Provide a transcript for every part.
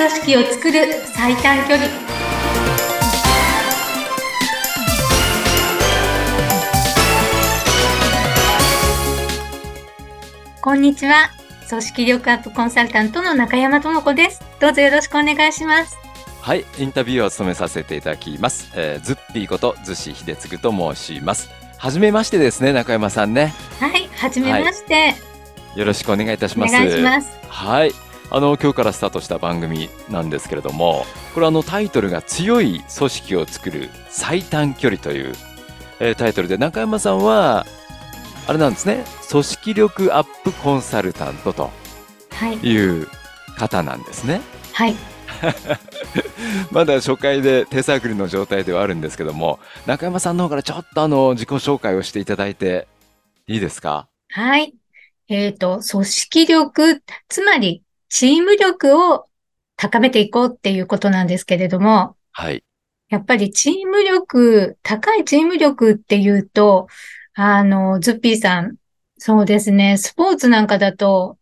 組織を作る最短距離こんにちは組織力アップコンサルタントの中山智子ですどうぞよろしくお願いしますはい、インタビューを務めさせていただきます。えー、ズッピーこと逗子秀嗣と申します。はじめましてですね、中山さんね。はいはじめまして、よろしくお願いいたします。お願いしますはい。あの、今日からスタートした番組なんですけれども、これあのタイトルが強い組織を作る最短距離という、えータイトルで、中山さんは、あれなんですね、組織力アップコンサルタントとはいいう方なんですね。はい まだ初回で手探りの状態ではあるんですけども、中山さんの方からちょっとあの自己紹介をしていただいていいですか？はい。えっ、と、組織力、つまりチーム力を高めていこうっていうことなんですけれども、はい。やっぱりチーム力、高いチーム力っていうと、あの、ズッピーさん、そうですね、スポーツなんかだと、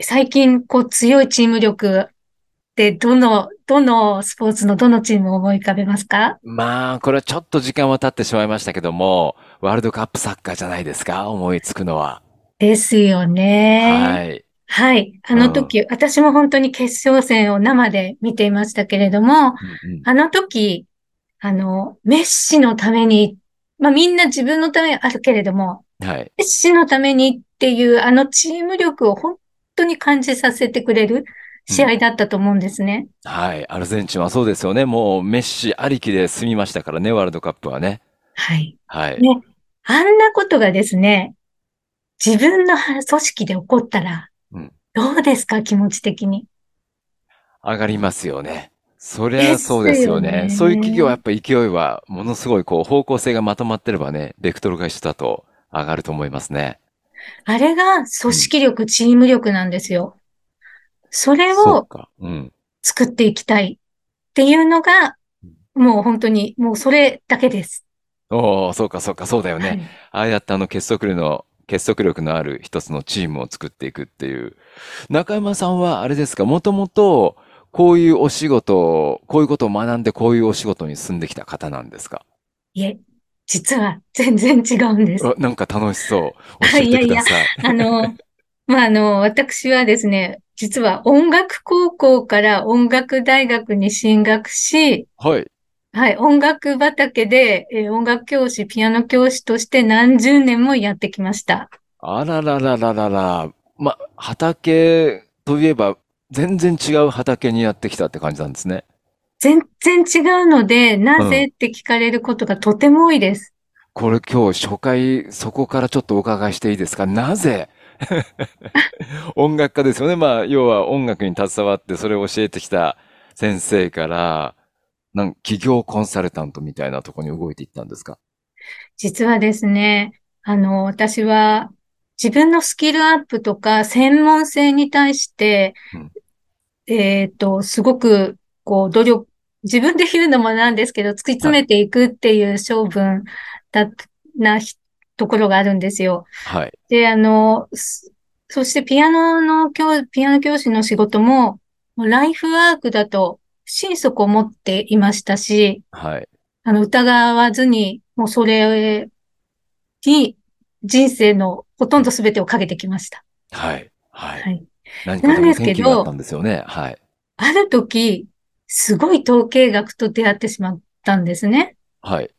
最近こう強いチーム力ってどの、どのスポーツのどのチームを思い浮かべますか？まあ、これはちょっと時間は経ってしまいましたけども、ワールドカップサッカーじゃないですか思いつくのは。ですよね。はい。はい。あの時、私も本当に決勝戦を生で見ていましたけれども、うんうんあの時、あの、メッシのために、まあみんな自分のためにあるけれども、はい。メッシのためにっていうあのチーム力を本当に感じさせてくれる試合だったと思うんですね。はい。アルゼンチンはそうですよね。もうメッシありきで済みましたからね、ワールドカップはね。はい。はい。ねあんなことがですね、自分の組織で起こったらうん、どうですか、気持ち的に。上がりますよね。そりゃそうですよね。よねそういう企業はやっぱ勢いはものすごいこう方向性がまとまってればね、ベクトルが一緒だと上がると思いますね。あれが組織力、チーム力なんですよ。それを。作っていきたいっていうのが、もう本当に、もうそれだけです。おお、そうかそうか、そうだよね。はいああやってあの結束力の、結束力のある一つのチームを作っていくっていう。中山さんはあれですか、もともとこういうお仕事を、こういうことを学んでこういうお仕事に進んできた方なんですか？いえ、実は全然違うんです。あなんか楽しそう。あ教えいやいやてください。あの、まあ、あの、私はですね、実は音楽高校から音楽大学に進学し、はい。はい、音楽畑で、えー音楽教師、ピアノ教師として何十年もやってきました。あらららららら。ま、畑といえば全然違う畑にやってきたって感じなんですね。全然違うので、なぜって聞かれることがとても多いです。これ今日初回そこからちょっとお伺いしていいですか？なぜ？音楽家ですよね。まあ、要は音楽に携わってそれを教えてきた先生から、なん企業コンサルタントみたいなところに動いていったんですか？実はですね、あの、私は自分のスキルアップとか専門性に対して、うんえっと、すごく、こう、努力、自分で言うのもなんですけど、突き詰めていくっていう性分だ、なひところがあるんですよ。はい。で、あの、すそしてピアノの教、ピアノ教師の仕事も、もうライフワークだと心底思っていましたし、はい。あの、疑わずに、もうそれに人生のほとんど全てをかけてきました。はい。はい。はい。何かでもなんですけどあったんですよね。はい。ある時、すごい統計学と出会ってしまったんですね。はい。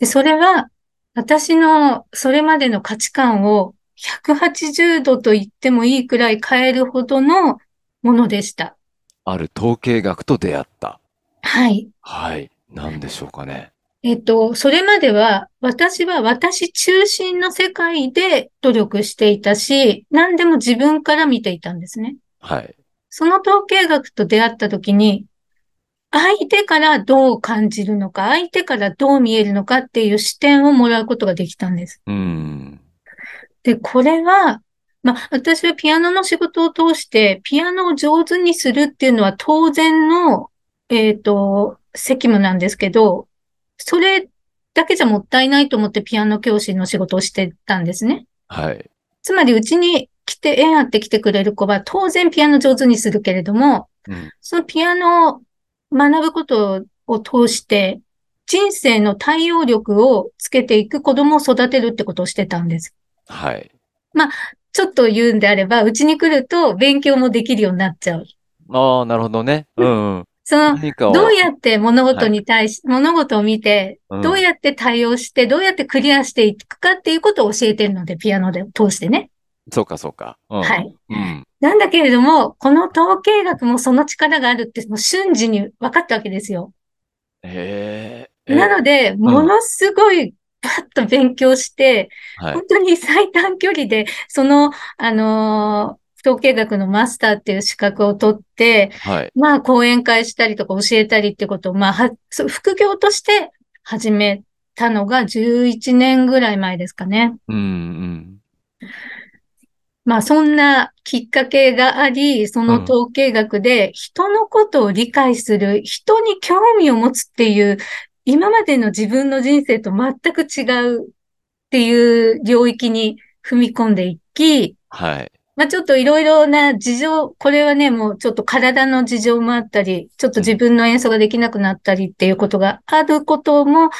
で、それは、私のそれまでの価値観を180度と言ってもいいくらい変えるほどのものでした。ある統計学と出会った。はい。はい。何でしょうかね。えっと、それまでは、私は私中心の世界で努力していたし、何でも自分から見ていたんですね。はい。その統計学と出会った時に、相手からどう感じるのか、相手からどう見えるのかっていう視点をもらうことができたんです。うーん。で、これは、まあ、私はピアノの仕事を通して、ピアノを上手にするっていうのは当然の、えっと、責務なんですけど、それだけじゃもったいないと思ってピアノ教師の仕事をしてたんですね。はい。つまり、うちに来て、縁あって来てくれる子は当然ピアノ上手にするけれども、うん。そのピアノを学ぶことを通して、人生の対応力をつけていく子供を育てるってことをしてたんです。はい。まあ、ちょっと言うんであれば、うちに来ると勉強もできるようになっちゃう。ああ、なるほどね。うん、うん。その、どうやって物事に対し、はい、物事を見て、どうやって対応して、どうやってクリアしていくかっていうことを教えてるので、ピアノで通してね。そうか、そうか。うん、はい、うん。なんだけれども、この統計学もその力があるって、もう瞬時に分かったわけですよ。へえ。なので、ものすごい、パッと勉強して、はい、本当に最短距離で、その、あのー統計学のマスターっていう資格を取って、はい、まあ講演会したりとか教えたりってことを、まあ副業として始めたのが11年ぐらい前ですかね。うん、うん。まあそんなきっかけがあり、その統計学で人のことを理解する、人に興味を持つっていう、今までの自分の人生と全く違うっていう領域に踏み込んでいき、はい。まあちょっといろいろな事情、これはね、もうちょっと体の事情もあったり、ちょっと自分の演奏ができなくなったりっていうことがあることも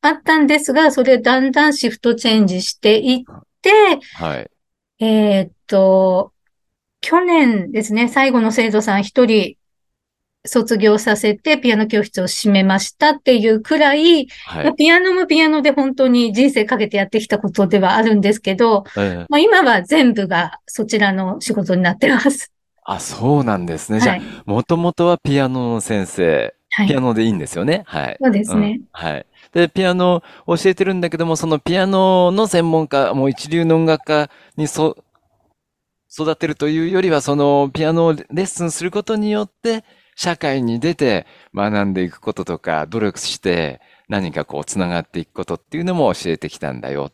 あったんですが、それをだんだんシフトチェンジしていって、はい。えー、っと、去年ですね、最後の生徒さん一人卒業させてピアノ教室を閉めましたっていうくらい、はい、ピアノもピアノで本当に人生かけてやってきたことではあるんですけど、えまあ、今は全部がそちらの仕事になってます。あ、そうなんですね。じゃあ、もともとはピアノの先生、はい、ピアノでいいんですよね？はい。そうですね。うん、はい。で、ピアノを教えてるんだけども、そのピアノの専門家、もう一流の音楽家にそ、育てるというよりは、そのピアノをレッスンすることによって、社会に出て学んでいくこととか、努力して何かこう繋がっていくことっていうのも教えてきたんだよ。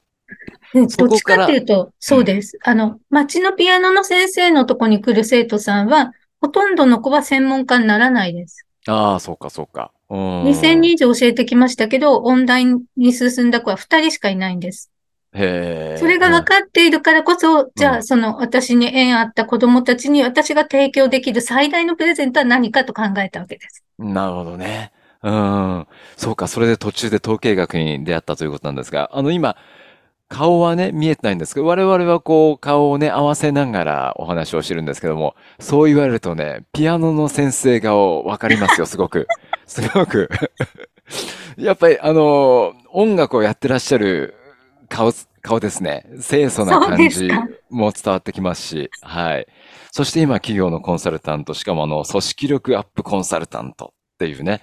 どっちかっていうと、そうです。うん、あの、町のピアノの先生のとこに来る生徒さんは、ほとんどの子は専門家にならないです。ああ、そうか、そうか。2000人以上教えてきましたけど、音大に進んだ子は2人しかいないんです。へそれが分かっているからこそ、うん、じゃあ、その私に縁あった子供たちに私が提供できる最大のプレゼントは何かと考えたわけです。なるほどね。うん。そうか、それで途中で統計学に出会ったということなんですが、あの今、顔はね、見えてないんですけど、我々はこう、顔をね、合わせながらお話をしてるんですけども、そう言われるとね、ピアノの先生顔わかりますよ、すごく。すごく やっぱり、あの、音楽をやってらっしゃる顔、顔ですね。清楚な感じも伝わってきますし、はい。そして今、企業のコンサルタント、しかもあの、組織力アップコンサルタントっていうね、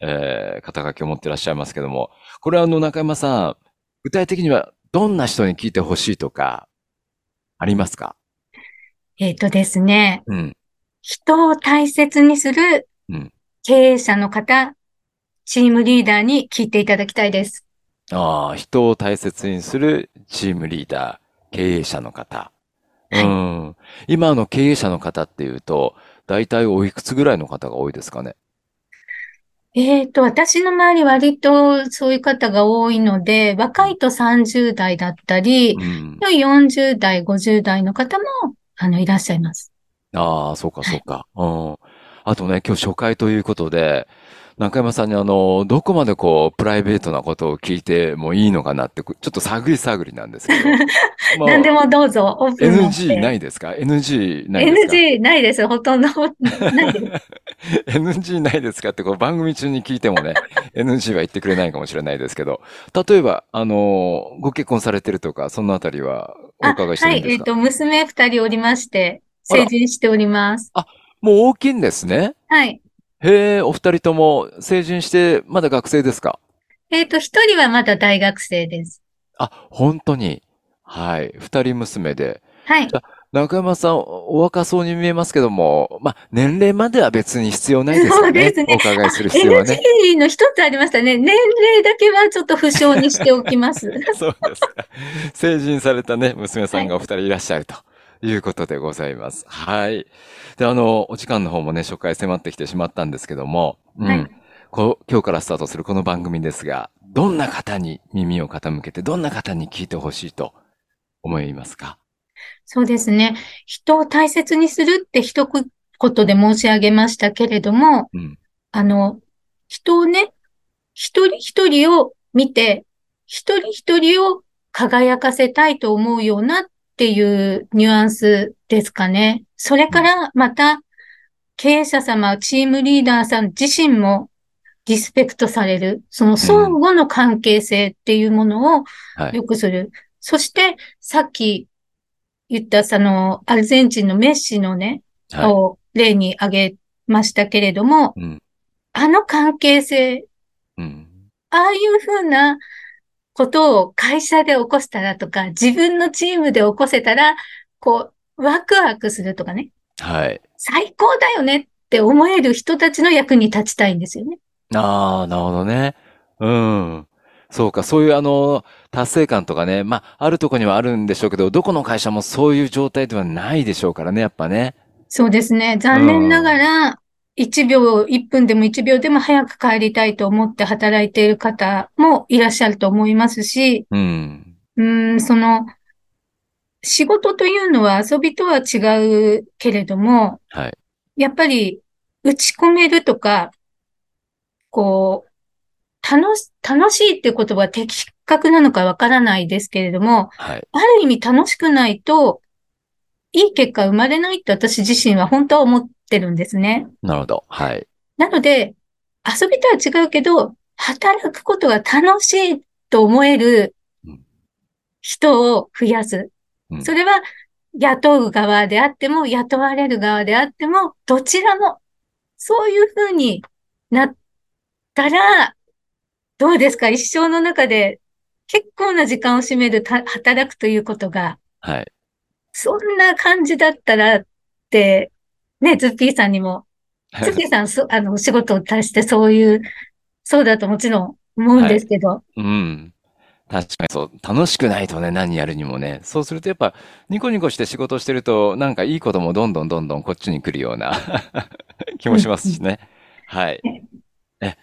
えー、肩書きを持ってらっしゃいますけども、これはあの、中山さん、具体的にはどんな人に聞いてほしいとか、ありますか？えっ、ー、とですね。うん。人を大切にする経営者の方、チームリーダーに聞いていただきたいです。ああ、人を大切にするチームリーダー、経営者の方。はい、うん。今の経営者の方っていうと、大体おいくつぐらいの方が多いですかね？えっ、ー、と、私の周り割とそういう方が多いので、若いと30代だったり、うん、40代、50代の方も、あの、いらっしゃいます。ああ、そうか、そうか。はい、うん。あとね、今日初回ということで、中山さんにあの、どこまでこう、プライベートなことを聞いてもいいのかなって、ちょっと探り探りなんですけど。まあ、何でもどうぞ、オープン NG ないですか ?NG ないですか ?NG ないです。ほとんどないです。NG ないですかってこう番組中に聞いてもね、NG は言ってくれないかもしれないですけど、例えば、あの、ご結婚されてるとか、そのあたりはお伺いしてるんですか？はい、えっ、ー、と、娘二人おりまして、成人しております。あ、もう大きいんですね。はい。へえ、お二人とも成人してまだ学生ですか？えっ、と、一人はまだ大学生です。あ、本当に。はい。二人娘で。はい。中山さん、お若そうに見えますけども、まあ、年齢までは別に必要ないです。そうですね。お伺いする必要はね。NG の一つありましたね。年齢だけはちょっと不詳にしておきます。そうですか。成人されたね、娘さんがお二人いらっしゃるということでございます。はい。で、あの、お時間の方もね、初回迫ってきてしまったんですけども、うん。はい、こ今日からスタートするこの番組ですが、どんな方に耳を傾けて、どんな方に聞いてほしいと思いますか？そうですね。人を大切にするって一ことで申し上げましたけれども、うん。あの、人をね、一人一人を見て、一人一人を輝かせたいと思うようなっていうニュアンスですかね。それからまた、経営者様、チームリーダーさん自身もリスペクトされる、その相互の関係性っていうものをはい。良くする。そして、さっき言った、その、アルゼンチンのメッシのね、はを例に挙げましたけれども、い。うん。あの関係性、うん。ああいうふうなことを会社で起こしたらとか、自分のチームで起こせたら、こう、ワクワクするとかね、はい。最高だよねって思える人たちの役に立ちたいんですよね。ああ、なるほどね。うん。そうか、そういうあの、達成感とかね、まあ、あるとこにはあるんでしょうけど、どこの会社もそういう状態ではないでしょうからね、やっぱね。そうですね。残念ながら、1秒、1分でも1秒でも早く帰りたいと思って働いている方もいらっしゃると思いますし、うん。うーん、その、仕事というのは遊びとは違うけれども、はい。やっぱり打ち込めるとか、こう、楽し、楽しいって言葉は的確なのかわからないですけれども、はい。ある意味楽しくないと、いい結果生まれないって私自身は本当は思ってるんですね。なるほど。はい。なので、遊びとは違うけど、働くことが楽しいと思えるうん人を増やす。うんそれは雇う側であっても、雇われる側であっても、どちらも、そういうふうになったら、どうですか？一生の中で結構な時間を占めるた働くということが、はい。そんな感じだったらって、ね、ズッピーさんにもズッピーさん、そあの、お仕事を足してそういう、そうだともちろん思うんですけど、うん。確かにそう。楽しくないとね、何やるにもね。そうするとやっぱ、ニコニコして仕事してると、なんかいいこともどんどんどんどんこっちに来るような 気もしますしね。はい。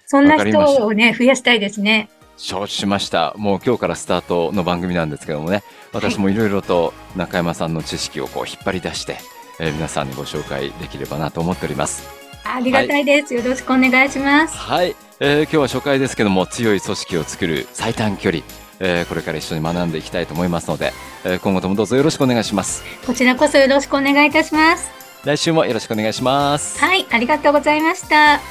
そんな人をね、増やしたいですね。承知しました。もう今日からスタートの番組なんですけどもね、私もいろいろと中山さんの知識をこう引っ張り出して、えー皆さんにご紹介できればなと思っております。ありがたいです。よろしくお願いします。はい、えー今日は初回ですけども強い組織を作る最短距離、えーこれから一緒に学んでいきたいと思いますので、えー今後ともどうぞよろしくお願いします。こちらこそよろしくお願いいたします。来週もよろしくお願いします。はい、ありがとうございました。